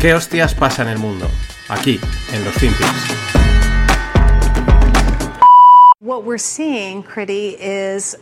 ¿Qué hostias pasa en el mundo? Aquí, en los FinPix. What we're seeing, Kriti, is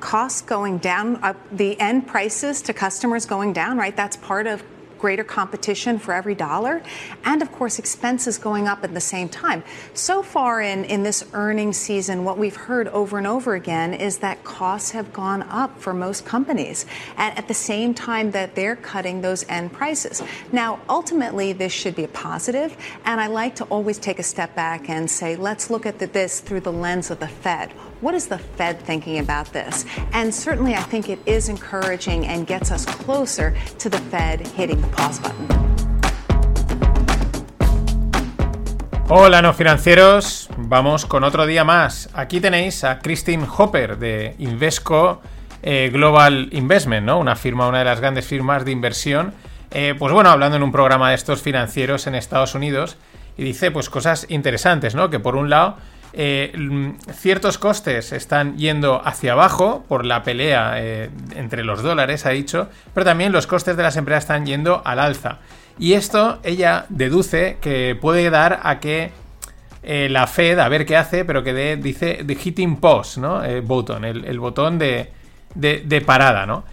costs going down, uh, the end prices to customers going down, right? That's part of greater competition for every dollar, and of course, expenses going up at the same time. So far in, in this earnings season, what we've heard over and over again is that costs have gone up for most companies and at the same time that they're cutting those end prices. Now, ultimately, this should be a positive, and I like to always take a step back and say, let's look at this through the lens of the Fed. What is the Fed thinking about this? And certainly, I think it is encouraging and gets us closer to the Fed hitting the pause button. Hola no financieros, vamos con otro día más. Aquí tenéis a Christine Hopper de Invesco eh, Global Investment, ¿no? Una firma, una de las grandes firmas de inversión. Eh, pues bueno, hablando en un programa de estos financieros en Estados Unidos y dice pues cosas interesantes, ¿no? Que por un lado eh, ciertos costes están yendo hacia abajo por la pelea eh, entre los dólares, ha dicho, pero también los costes de las empresas están yendo al alza. Y esto ella deduce que puede dar a que eh, la Fed, a ver qué hace, pero que de, dice the hitting pause, ¿no? button, el, botón de, de, parada, ¿no?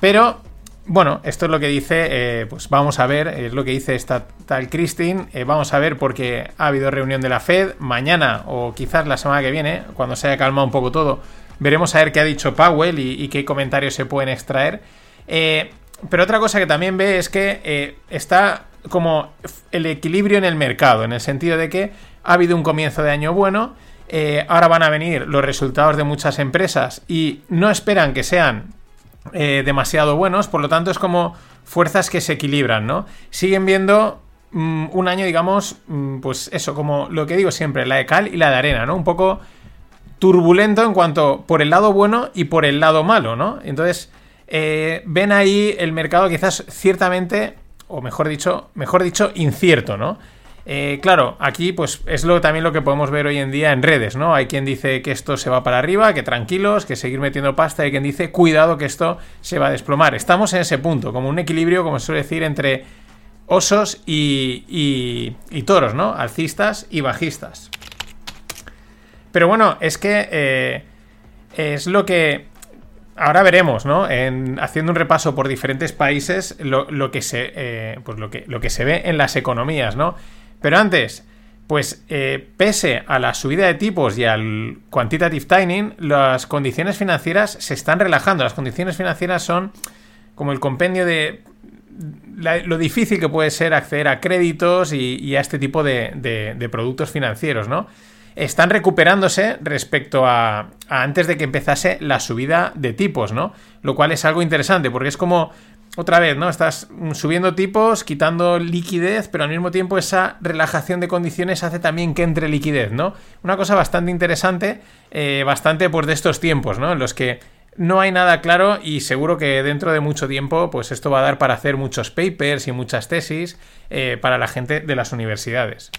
Pero bueno, esto es lo que dice, eh, pues vamos a ver, es lo que dice esta tal Christine, eh, vamos a ver porque ha habido reunión de la Fed, mañana o quizás la semana que viene, cuando se haya calmado un poco todo, veremos a ver qué ha dicho Powell y, qué comentarios se pueden extraer. Eh, pero otra cosa que también ve es que está como el equilibrio en el mercado, en el sentido de que ha habido un comienzo de año bueno, ahora van a venir los resultados de muchas empresas y no esperan que sean eh, demasiado buenos, por lo tanto es como fuerzas que se equilibran, ¿no? Siguen viendo mm, un año, digamos, mm, pues eso, como lo que digo siempre, la de cal y la de arena, ¿no? Un poco turbulento en cuanto por el lado bueno y por el lado malo, ¿no? Entonces, eh, ven ahí el mercado quizás ciertamente, o mejor dicho, mejor dicho, incierto, ¿no? Eh, claro, aquí pues es lo, también lo que podemos ver hoy en día en redes, ¿no? Hay quien dice que esto se va para arriba, que tranquilos, que seguir metiendo pasta, hay quien dice cuidado que esto se va a desplomar. Estamos en ese punto, como un equilibrio, como se suele decir, entre osos y, y, toros, ¿no? Alcistas y bajistas. Pero bueno, es que eh, es lo que ahora veremos, ¿no? En, haciendo un repaso por diferentes países, lo, que se, eh, pues lo, que, lo que se ve en las economías, ¿no? Pero antes, pues eh, pese a la subida de tipos y al quantitative tightening, las condiciones financieras se están relajando. Las condiciones financieras son como el compendio de lo difícil que puede ser acceder a créditos y, a este tipo de, productos financieros, ¿no? Están recuperándose respecto a, a, antes de que empezase la subida de tipos, ¿no? Lo cual es algo interesante porque es como otra vez, ¿no? Estás subiendo tipos, quitando liquidez, pero al mismo tiempo esa relajación de condiciones hace también que entre liquidez, ¿no? Una cosa bastante interesante, eh, bastante pues de estos tiempos, ¿no? En los que no hay nada claro y seguro que dentro de mucho tiempo pues esto va a dar para hacer muchos papers y muchas tesis eh, para la gente de las universidades.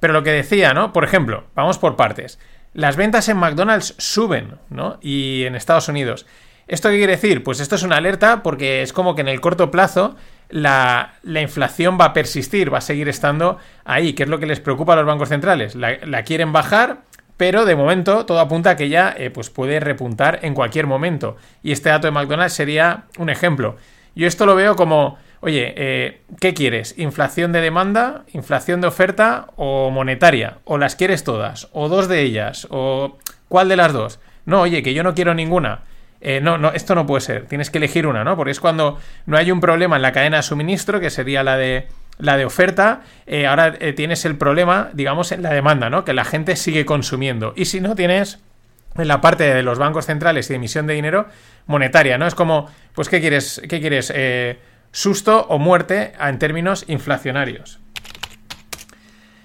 Pero lo que decía, ¿no? Por ejemplo, vamos por partes. Las ventas en McDonald's suben, ¿no? Y en Estados Unidos. ¿Esto qué quiere decir? Pues esto es una alerta porque es como que en el corto plazo la, inflación va a persistir, va a seguir estando ahí, que es lo que les preocupa a los bancos centrales. La, quieren bajar, pero de momento todo apunta a que ya eh, pues puede repuntar en cualquier momento. Y este dato de McDonald's sería un ejemplo. Yo esto lo veo como, oye, eh, ¿qué quieres? ¿Inflación de demanda, inflación de oferta o monetaria? ¿O las quieres todas? ¿O dos de ellas? ¿O cuál de las dos? No, oye, que yo no quiero ninguna. Eh, no, no, esto no puede ser. Tienes que elegir una, ¿no? Porque es cuando no hay un problema en la cadena de suministro, que sería la de la de oferta, eh, ahora eh, tienes el problema, digamos, en la demanda, ¿no? Que la gente sigue consumiendo. Y si no, tienes en la parte de los bancos centrales y de emisión de dinero monetaria, ¿no? Es como, pues, ¿qué quieres? ¿Qué quieres? susto o muerte en términos inflacionarios.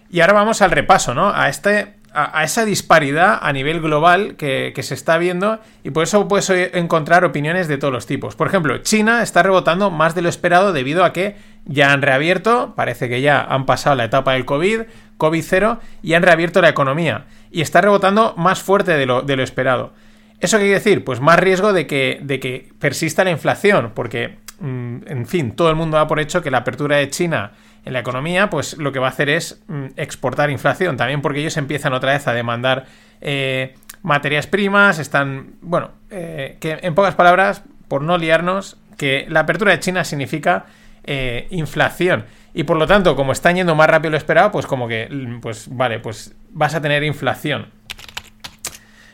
Y ahora vamos al repaso, ¿no? A este a, esa disparidad a nivel global que, se está viendo y por eso puedes encontrar opiniones de todos los tipos. Por ejemplo, China está rebotando más de lo esperado debido a que ya han reabierto, parece que ya han pasado la etapa del COVID, COVID-0 y han reabierto la economía y está rebotando más fuerte de lo, de lo esperado. ¿Eso qué quiere decir? Pues más riesgo de que, de que persista la inflación, porque mm, en fin, todo el mundo da por hecho que la apertura de China en la economía, pues lo que va a hacer es mm, exportar inflación, también porque ellos empiezan otra vez a demandar eh, materias primas, están, bueno, eh, que en pocas palabras, por no liarnos, que la apertura de China significa eh, inflación. Y por lo tanto, como están yendo más rápido lo esperado, pues como que, mm, pues vale, pues vas a tener inflación.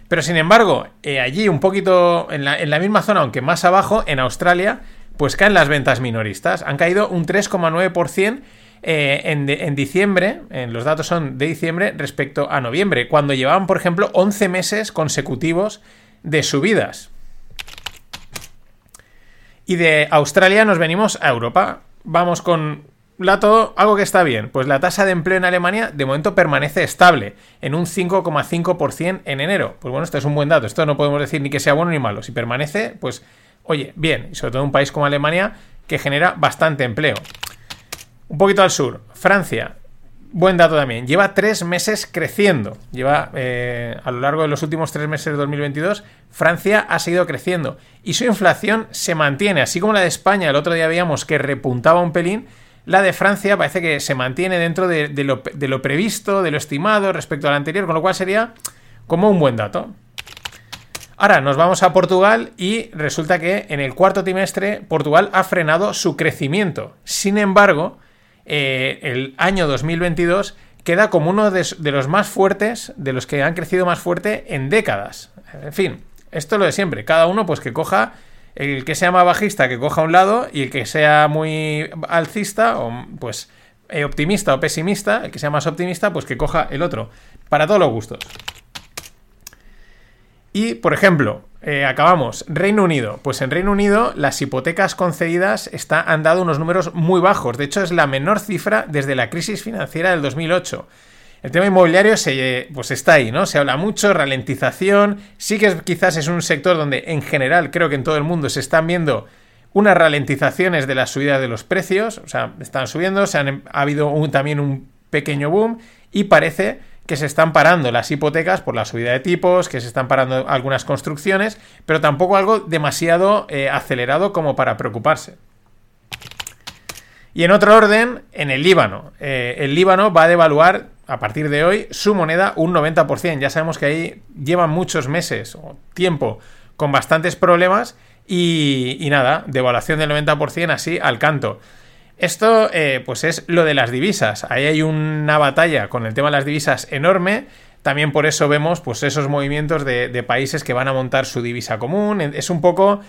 Pero sin embargo, allí un poquito, en la misma zona, aunque más abajo, en Australia, pues caen las ventas minoristas. Han caído un 3,9% eh, en, diciembre, en los datos son de diciembre respecto a noviembre, cuando llevaban, por ejemplo, 11 meses consecutivos de subidas. Y de Australia nos venimos a Europa. Vamos con lato, algo que está bien. Pues la tasa de empleo en Alemania de momento permanece estable, en un 5,5% en enero. Pues bueno, esto es un buen dato. Esto no podemos decir ni que sea bueno ni malo. Si permanece, pues oye, bien. Y sobre todo un país como Alemania que genera bastante empleo. Un poquito al sur, Francia. Buen dato también. Lleva tres meses creciendo. Lleva eh, a lo largo de los últimos tres meses de 2022, Francia ha seguido creciendo. Y su inflación se mantiene. Así como la de España, el otro día veíamos que repuntaba un pelín. La de Francia parece que se mantiene dentro de, lo, de lo previsto, de lo estimado respecto al anterior, con lo cual sería como un buen dato. Ahora nos vamos a Portugal y resulta que en el cuarto trimestre Portugal ha frenado su crecimiento. Sin embargo, eh, el año 2022 queda como uno de, los más fuertes, de los que han crecido más fuerte en décadas. En fin, esto es lo de siempre. Cada uno, pues que coja el que sea más bajista, que coja un lado, y el que sea muy alcista, o pues eh, optimista o pesimista, el que sea más optimista, pues que coja el otro. Para todos los gustos. Y, por ejemplo, eh, acabamos. Reino Unido. Pues en Reino Unido las hipotecas concedidas está, han dado unos números muy bajos. De hecho, es la menor cifra desde la crisis financiera del 2008. El tema inmobiliario se, pues está ahí, ¿no? Se habla mucho, ralentización. Sí que quizás es un sector donde en general creo que en todo el mundo se están viendo unas ralentizaciones de la subida de los precios. O sea, están subiendo, se han, ha habido también un pequeño boom y parece que se están parando las hipotecas por la subida de tipos, que se están parando algunas construcciones, pero tampoco algo demasiado eh, acelerado como para preocuparse. Y en otro orden, en el Líbano. Eh, el Líbano va a devaluar a partir de hoy su moneda un 90%. Ya sabemos que ahí llevan muchos meses o tiempo con bastantes problemas y, y nada, devaluación del 90% así al canto. Esto, eh, pues es lo de las divisas. Ahí hay una batalla con el tema de las divisas enorme. También por eso vemos pues, esos movimientos de, países que van a montar su divisa común. Es un poco,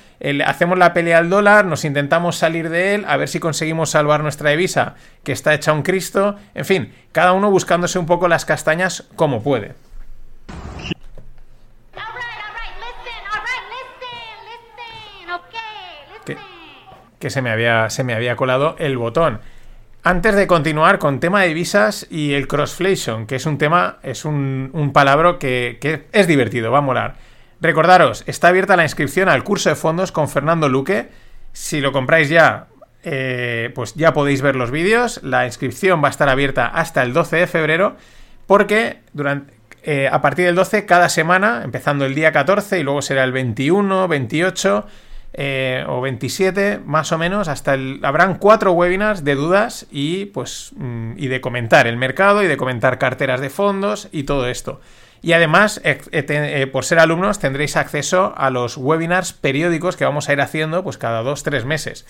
hacemos la pelea al dólar, nos intentamos salir de él, a ver si conseguimos salvar nuestra divisa, que está hecha un Cristo. En fin, cada uno buscándose un poco las castañas como puede. Que se me había, se me había colado el botón. Antes de continuar con tema de divisas y el crossflation, que es un tema, es un, un palabra que, es divertido, va a molar. Recordaros, está abierta la inscripción al curso de fondos con Fernando Luque. Si lo compráis ya, eh, pues ya podéis ver los vídeos. La inscripción va a estar abierta hasta el 12 de febrero, porque durante, eh, a partir del 12, cada semana, empezando el día 14 y luego será el 21, 28 eh, o 27 más o menos, hasta el, habrán cuatro webinars de dudas y pues mm, y de comentar el mercado y de comentar carteras de fondos y todo esto. Y además, eh, eh, por ser alumnos, tendréis acceso a los webinars periódicos que vamos a ir haciendo pues cada dos, tres meses.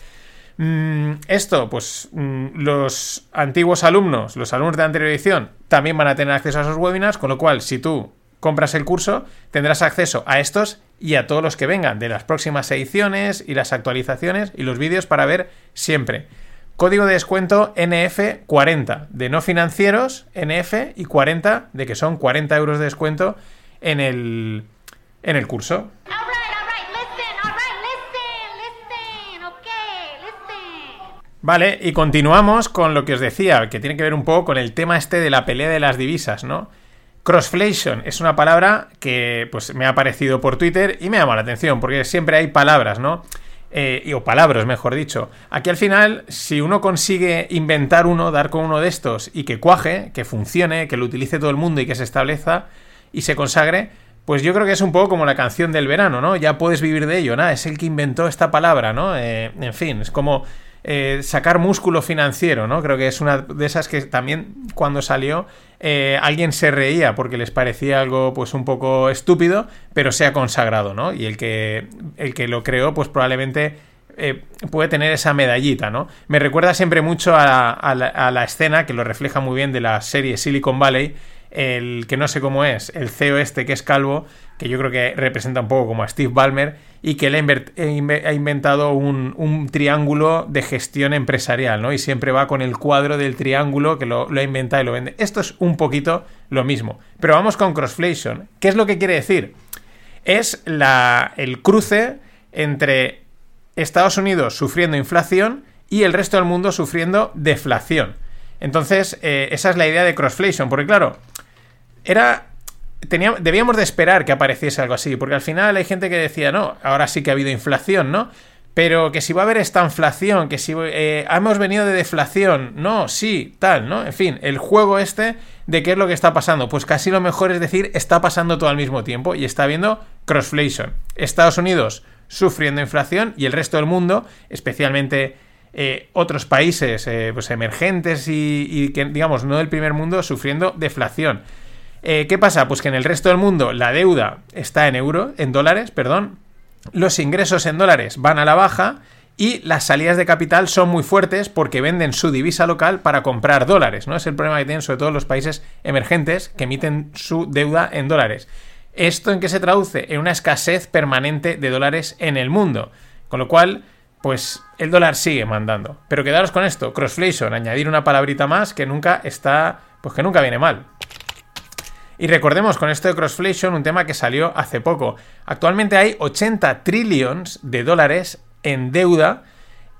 Mm, esto, pues mm, los antiguos alumnos, los alumnos de anterior edición, también van a tener acceso a esos webinars, con lo cual, si tú compras el curso, tendrás acceso a estos y a todos los que vengan de las próximas ediciones y las actualizaciones y los vídeos para ver siempre. Código de descuento NF40 de no financieros, NF y 40 de que son 40 euros de descuento en el, en el curso. Vale, y continuamos con lo que os decía, que tiene que ver un poco con el tema este de la pelea de las divisas, ¿no? Crossflation es una palabra que pues, me ha aparecido por Twitter y me llama la atención, porque siempre hay palabras, ¿no? Eh, o palabras, mejor dicho. Aquí al final, si uno consigue inventar uno, dar con uno de estos y que cuaje, que funcione, que lo utilice todo el mundo y que se establezca y se consagre, pues yo creo que es un poco como la canción del verano, ¿no? Ya puedes vivir de ello, nada, es el que inventó esta palabra, ¿no? Eh, en fin, es como eh, sacar músculo financiero, ¿no? Creo que es una de esas que también cuando salió eh, alguien se reía porque les parecía algo pues un poco estúpido, pero se ha consagrado, ¿no? Y el que, el que lo creó pues probablemente eh, puede tener esa medallita, ¿no? Me recuerda siempre mucho a, la, escena que lo refleja muy bien de la serie Silicon Valley, el que no sé cómo es, el CEO este que es calvo, que yo creo que representa un poco como a Steve Ballmer, y que él ha inventado un, triángulo de gestión empresarial, ¿no? Y siempre va con el cuadro del triángulo que lo, lo ha inventado y lo vende. Esto es un poquito lo mismo. Pero vamos con crossflation. ¿Qué es lo que quiere decir? Es la, el cruce entre Estados Unidos sufriendo inflación y el resto del mundo sufriendo deflación. Entonces, eh, esa es la idea de crossflation, porque claro, era debíamos de esperar que apareciese algo así, porque al final hay gente que decía, no, ahora sí que ha habido inflación, ¿no? Pero que si va a haber esta inflación, que si eh, hemos venido de deflación, no, sí, tal, ¿no? En fin, el juego este de qué es lo que está pasando. Pues casi lo mejor es decir, está pasando todo al mismo tiempo y está habiendo crossflation. Estados Unidos sufriendo inflación y el resto del mundo, especialmente eh, otros países eh, pues emergentes y, y, que, digamos, no del primer mundo, sufriendo deflación. Eh, ¿Qué pasa? Pues que en el resto del mundo la deuda está en euro, en dólares, perdón, los ingresos en dólares van a la baja y las salidas de capital son muy fuertes porque venden su divisa local para comprar dólares, ¿no? Es el problema que tienen sobre todo los países emergentes que emiten su deuda en dólares. ¿Esto en qué se traduce? En una escasez permanente de dólares en el mundo. Con lo cual, pues el dólar sigue mandando. Pero quedaros con esto, crossflation, añadir una palabrita más que nunca está, pues que nunca viene mal. Y recordemos con esto de crossflation un tema que salió hace poco. Actualmente hay 80 trillones de dólares en deuda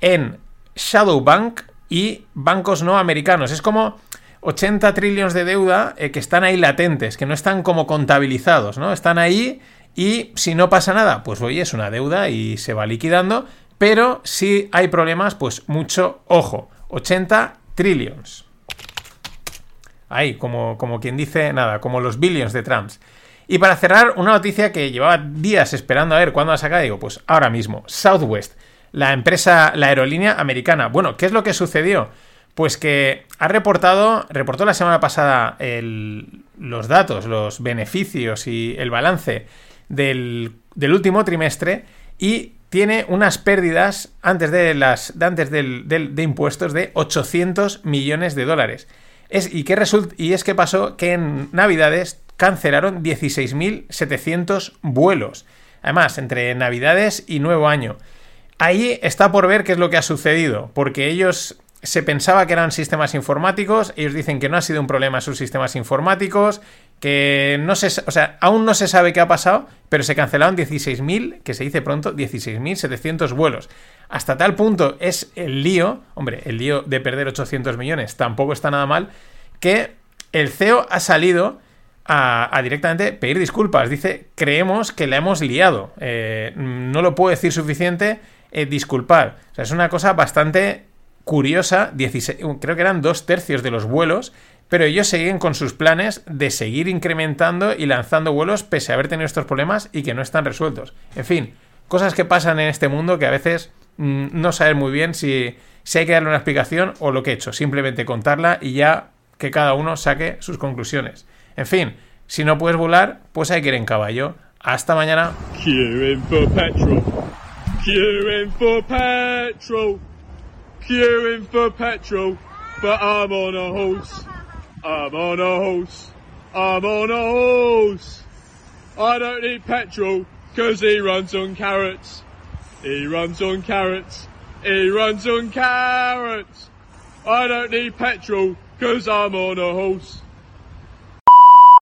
en Shadow Bank y bancos no americanos. Es como 80 trillones de deuda eh, que están ahí latentes, que no están como contabilizados, ¿no? Están ahí y si no pasa nada, pues oye, es una deuda y se va liquidando, pero si hay problemas, pues mucho ojo. 80 trillones. Ahí, como, como quien dice, nada, como los billions de Trumps. Y para cerrar, una noticia que llevaba días esperando a ver cuándo la saca, digo, pues ahora mismo, Southwest, la empresa, la aerolínea americana. Bueno, ¿qué es lo que sucedió? Pues que ha reportado, reportó la semana pasada los datos, los beneficios y el balance del, último trimestre y tiene unas pérdidas antes de las antes de impuestos de 800 millones de dólares. Y, qué y es que pasó que en Navidades cancelaron 16.700 vuelos. Además, entre Navidades y Nuevo Año. Ahí está por ver qué es lo que ha sucedido, porque ellos se pensaba que eran sistemas informáticos, ellos dicen que no ha sido un problema sus sistemas informáticos, que no se, o sea, aún no se sabe qué ha pasado, pero se cancelaron 16.000, que se dice pronto, 16.700 vuelos. Hasta tal punto es el lío, hombre, el lío de perder 800 millones tampoco está nada mal, que el CEO ha salido a, directamente pedir disculpas. Dice, creemos que la hemos liado. Eh, no lo puedo decir suficiente, eh, disculpar. O sea, es una cosa bastante curiosa. 16, creo que eran dos tercios de los vuelos pero ellos siguen con sus planes de seguir incrementando y lanzando vuelos pese a haber tenido estos problemas y que no están resueltos. En fin, cosas que pasan en este mundo que a veces Mm, no saber muy bien si, si hay que darle una explicación o lo que he hecho. Simplemente contarla y ya que cada uno saque sus conclusiones. En fin, si no puedes volar, pues hay que ir en caballo. Hasta mañana. Queuing for petrol. But I'm on a horse. I'm on a horse. I'm on a horse. I don't need petrol because he runs on carrots. He runs on carrots. He runs on carrots. I don't need petrol because I'm on a horse.